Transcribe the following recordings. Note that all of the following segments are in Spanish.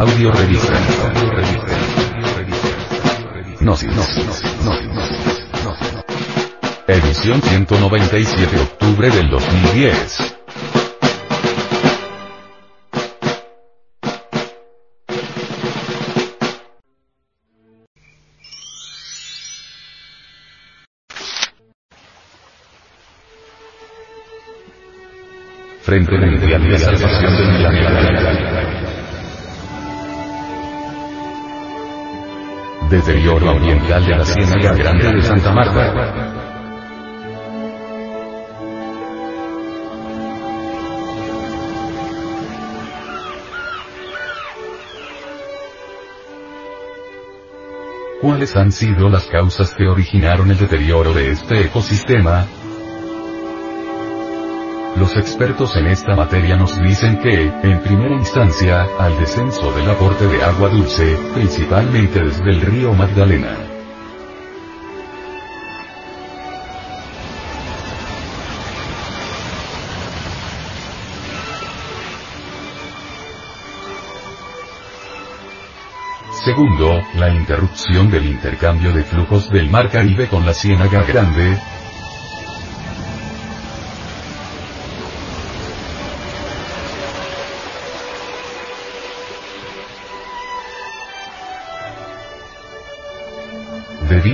Audio revista. Gnosis. Edición 197 octubre del 2010. Frente de Salvación del Planeta. Deterioro ambiental de la Ciénaga Grande de Santa Marta. ¿Cuáles han sido las causas que originaron el deterioro de este ecosistema? Los expertos en esta materia nos dicen que, en primera instancia, al descenso del aporte de agua dulce, principalmente desde el río Magdalena. Segundo, la interrupción del intercambio de flujos del Mar Caribe con la Ciénaga Grande,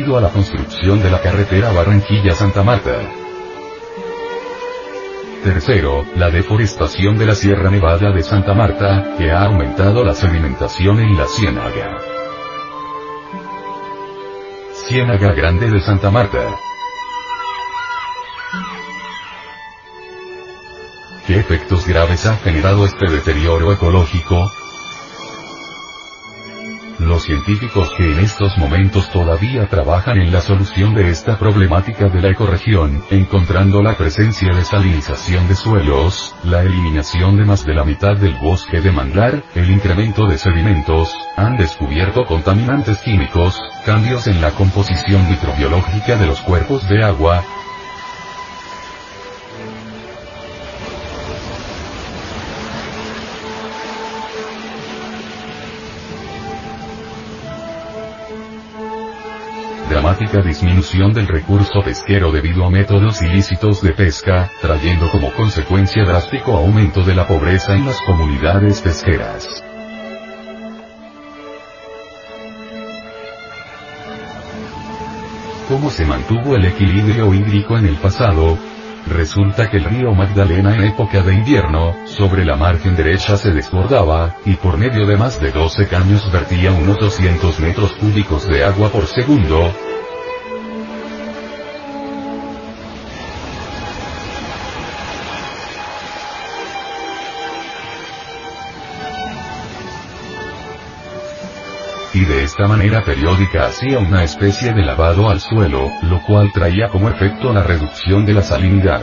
debido a la construcción de la carretera Barranquilla-Santa Marta. Tercero, la deforestación de la Sierra Nevada de Santa Marta, que ha aumentado la sedimentación en la ciénaga. Ciénaga Grande de Santa Marta. ¿Qué efectos graves ha generado este deterioro ecológico? Los científicos que en estos momentos todavía trabajan en la solución de esta problemática de la ecorregión, encontrando la presencia de salinización de suelos, la eliminación de más de la mitad del bosque de manglar, el incremento de sedimentos, han descubierto contaminantes químicos, cambios en la composición microbiológica de los cuerpos de agua, dramática disminución del recurso pesquero debido a métodos ilícitos de pesca, trayendo como consecuencia drástico aumento de la pobreza en las comunidades pesqueras. ¿Cómo se mantuvo el equilibrio hídrico en el pasado? Resulta que el río Magdalena en época de invierno, sobre la margen derecha se desbordaba, y por medio de más de 12 caños vertía unos 200 metros cúbicos de agua por segundo, esta manera periódica hacía una especie de lavado al suelo, lo cual traía como efecto la reducción de la salinidad.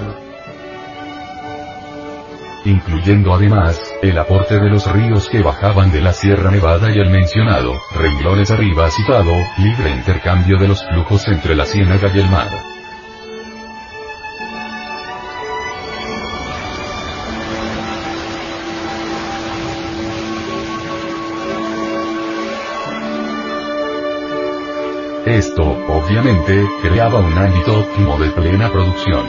Incluyendo además, el aporte de los ríos que bajaban de la Sierra Nevada y el mencionado, renglones arriba citado, libre intercambio de los flujos entre la ciénaga y el mar. Esto, obviamente, creaba un ámbito óptimo de plena producción.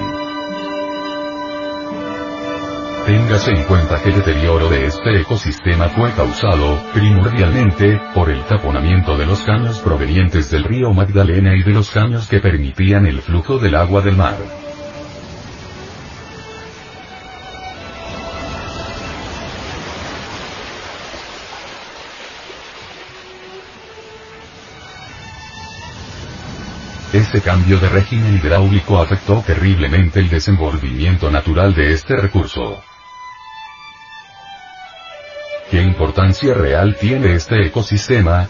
Téngase en cuenta que el deterioro de este ecosistema fue causado, primordialmente, por el taponamiento de los caños provenientes del río Magdalena y de los caños que permitían el flujo del agua del mar. Este cambio de régimen hidráulico afectó terriblemente el desenvolvimiento natural de este recurso. ¿Qué importancia real tiene este ecosistema?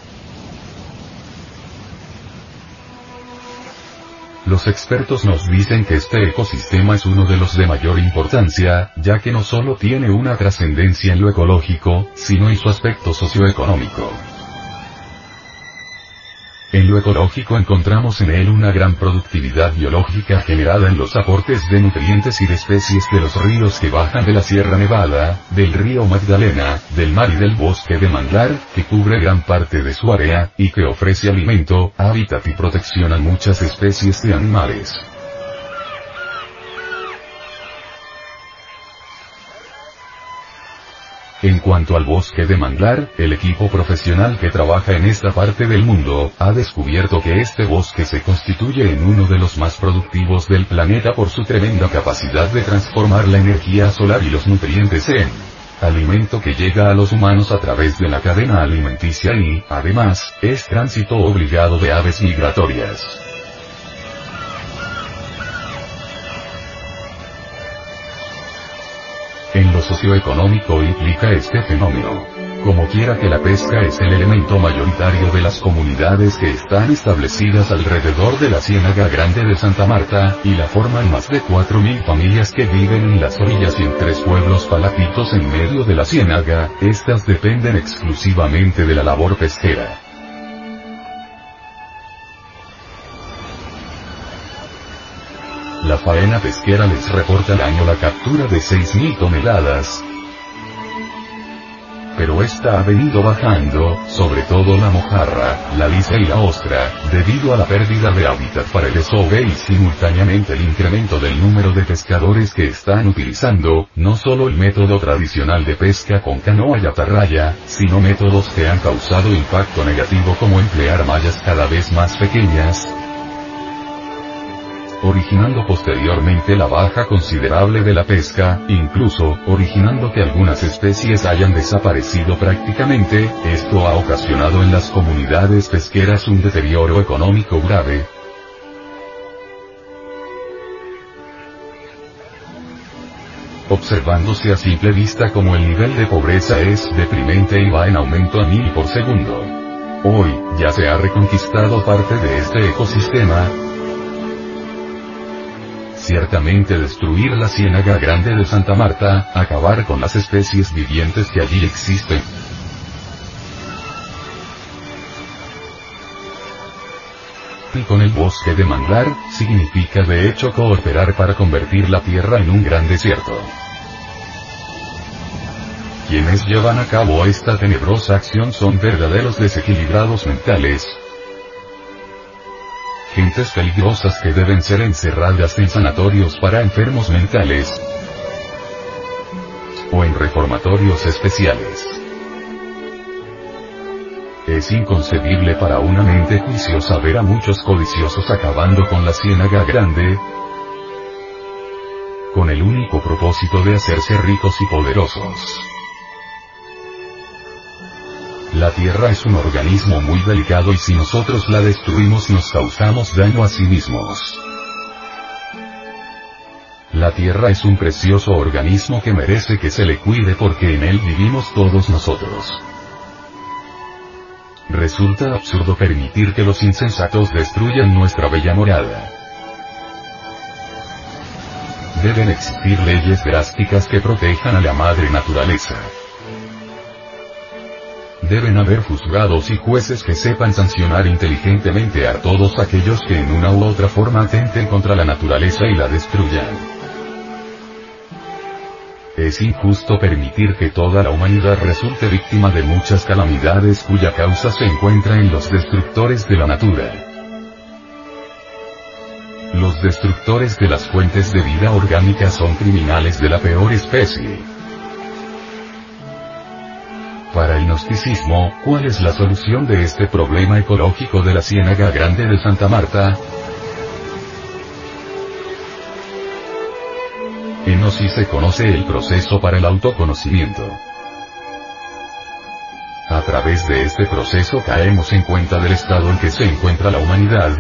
Los expertos nos dicen que este ecosistema es uno de los de mayor importancia, ya que no solo tiene una trascendencia en lo ecológico, sino en su aspecto socioeconómico. En lo ecológico encontramos en él una gran productividad biológica generada en los aportes de nutrientes y de especies de los ríos que bajan de la Sierra Nevada, del río Magdalena, del mar y del bosque de manglar, que cubre gran parte de su área, y que ofrece alimento, hábitat y protección a muchas especies de animales. En cuanto al bosque de manglar, el equipo profesional que trabaja en esta parte del mundo, ha descubierto que este bosque se constituye en uno de los más productivos del planeta por su tremenda capacidad de transformar la energía solar y los nutrientes en alimento que llega a los humanos a través de la cadena alimenticia y, además, es tránsito obligado de aves migratorias. Socioeconómico implica este fenómeno. Como quiera que la pesca es el elemento mayoritario de las comunidades que están establecidas alrededor de la Ciénaga Grande de Santa Marta, y la forman más de 4.000 familias que viven en las orillas y en tres pueblos palafitos en medio de la Ciénaga, estas dependen exclusivamente de la labor pesquera. La faena pesquera les reporta al año la captura de 6.000 toneladas. Pero esta ha venido bajando, sobre todo la mojarra, la lisa y la ostra, debido a la pérdida de hábitat para el desove y simultáneamente el incremento del número de pescadores que están utilizando, no solo el método tradicional de pesca con canoa y atarraya, sino métodos que han causado impacto negativo como emplear mallas cada vez más pequeñas, originando posteriormente la baja considerable de la pesca, incluso, originando que algunas especies hayan desaparecido prácticamente, esto ha ocasionado en las comunidades pesqueras un deterioro económico grave, observándose a simple vista como el nivel de pobreza es deprimente y va en aumento a mil por segundo. Hoy, ya se ha reconquistado parte de este ecosistema, Ciertamente destruir la ciénaga grande de Santa Marta, acabar con las especies vivientes que allí existen. Y con el bosque de manglar, significa de hecho cooperar para convertir la tierra en un gran desierto. Quienes llevan a cabo esta tenebrosa acción son verdaderos desequilibrados mentales, gentes peligrosas que deben ser encerradas en sanatorios para enfermos mentales o en reformatorios especiales. Es inconcebible para una mente juiciosa ver a muchos codiciosos acabando con la ciénaga grande, con el único propósito de hacerse ricos y poderosos. La Tierra es un organismo muy delicado y si nosotros la destruimos nos causamos daño a sí mismos. La Tierra es un precioso organismo que merece que se le cuide porque en él vivimos todos nosotros. Resulta absurdo permitir que los insensatos destruyan nuestra bella morada. Deben existir leyes drásticas que protejan a la madre naturaleza. Deben haber juzgados y jueces que sepan sancionar inteligentemente a todos aquellos que en una u otra forma atenten contra la naturaleza y la destruyan. Es injusto permitir que toda la humanidad resulte víctima de muchas calamidades cuya causa se encuentra en los destructores de la natura. Los destructores de las fuentes de vida orgánica son criminales de la peor especie. Para el gnosticismo, ¿cuál es la solución de este problema ecológico de la Ciénaga Grande de Santa Marta? En Gnosis se conoce el proceso para el autoconocimiento. A través de este proceso caemos en cuenta del estado en que se encuentra la humanidad,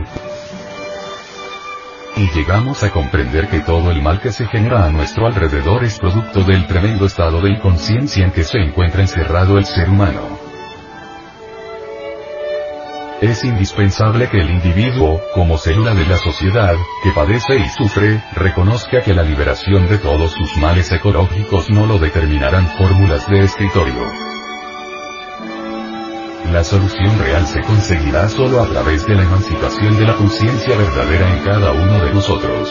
y llegamos a comprender que todo el mal que se genera a nuestro alrededor es producto del tremendo estado de inconsciencia en que se encuentra encerrado el ser humano. Es indispensable que el individuo, como célula de la sociedad, que padece y sufre, reconozca que la liberación de todos sus males ecológicos no lo determinarán fórmulas de escritorio La solución real se conseguirá solo a través de la emancipación de la conciencia verdadera en cada uno de nosotros.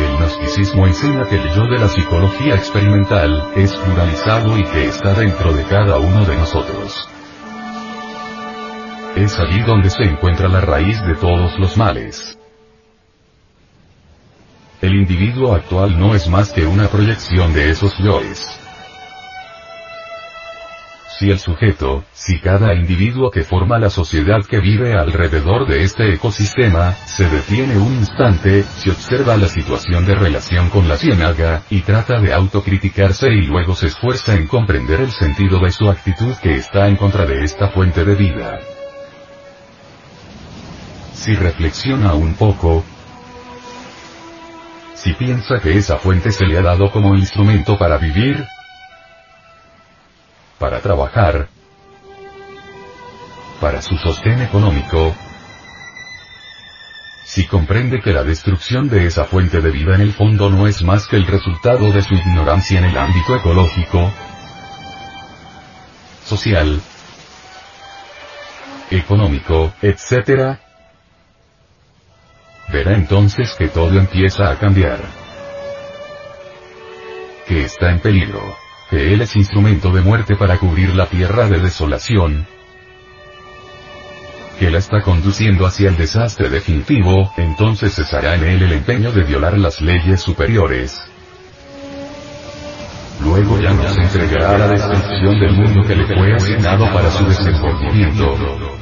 El gnosticismo enseña que el yo de la psicología experimental es pluralizado y que está dentro de cada uno de nosotros. Es allí donde se encuentra la raíz de todos los males. El individuo actual no es más que una proyección de esos yoes. Si el sujeto, si cada individuo que forma la sociedad que vive alrededor de este ecosistema, se detiene un instante, si observa la situación de relación con la ciénaga, y trata de autocriticarse y luego se esfuerza en comprender el sentido de su actitud que está en contra de esta fuente de vida. Si reflexiona un poco, si piensa que esa fuente se le ha dado como instrumento para vivir, para trabajar, para su sostén económico, si comprende que la destrucción de esa fuente de vida en el fondo no es más que el resultado de su ignorancia en el ámbito ecológico, social, económico, etc., verá entonces que todo empieza a cambiar. Que está en peligro que Él es instrumento de muerte para cubrir la tierra de desolación, que la está conduciendo hacia el desastre definitivo, entonces cesará en él el empeño de violar las leyes superiores. Luego ya nos entregará la destrucción del mundo que le fue asignado para su desenvolvimiento.